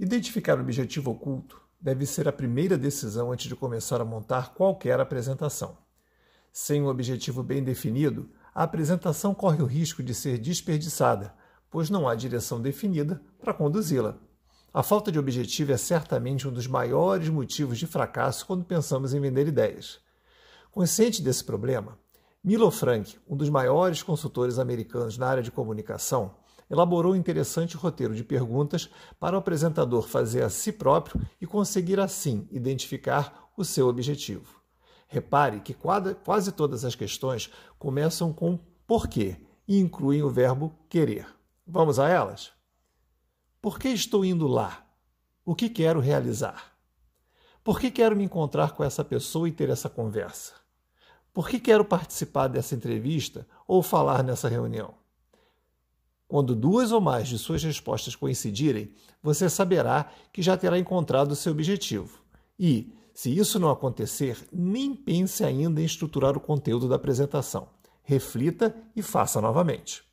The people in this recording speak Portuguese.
Identificar o objetivo oculto deve ser a primeira decisão antes de começar a montar qualquer apresentação. Sem um objetivo bem definido, a apresentação corre o risco de ser desperdiçada, pois não há direção definida para conduzi-la. A falta de objetivo é certamente um dos maiores motivos de fracasso quando pensamos em vender ideias. Consciente desse problema, Milo Frank, um dos maiores consultores americanos na área de comunicação, elaborou um interessante roteiro de perguntas para o apresentador fazer a si próprio e conseguir assim identificar o seu objetivo. Repare que quase todas as questões começam com porquê e incluem o verbo querer. Vamos a elas? Por que estou indo lá? O que quero realizar? Por que quero me encontrar com essa pessoa e ter essa conversa? Por que quero participar dessa entrevista ou falar nessa reunião? Quando duas ou mais de suas respostas coincidirem, você saberá que já terá encontrado o seu objetivo. E, se isso não acontecer, nem pense ainda em estruturar o conteúdo da apresentação. Reflita e faça novamente.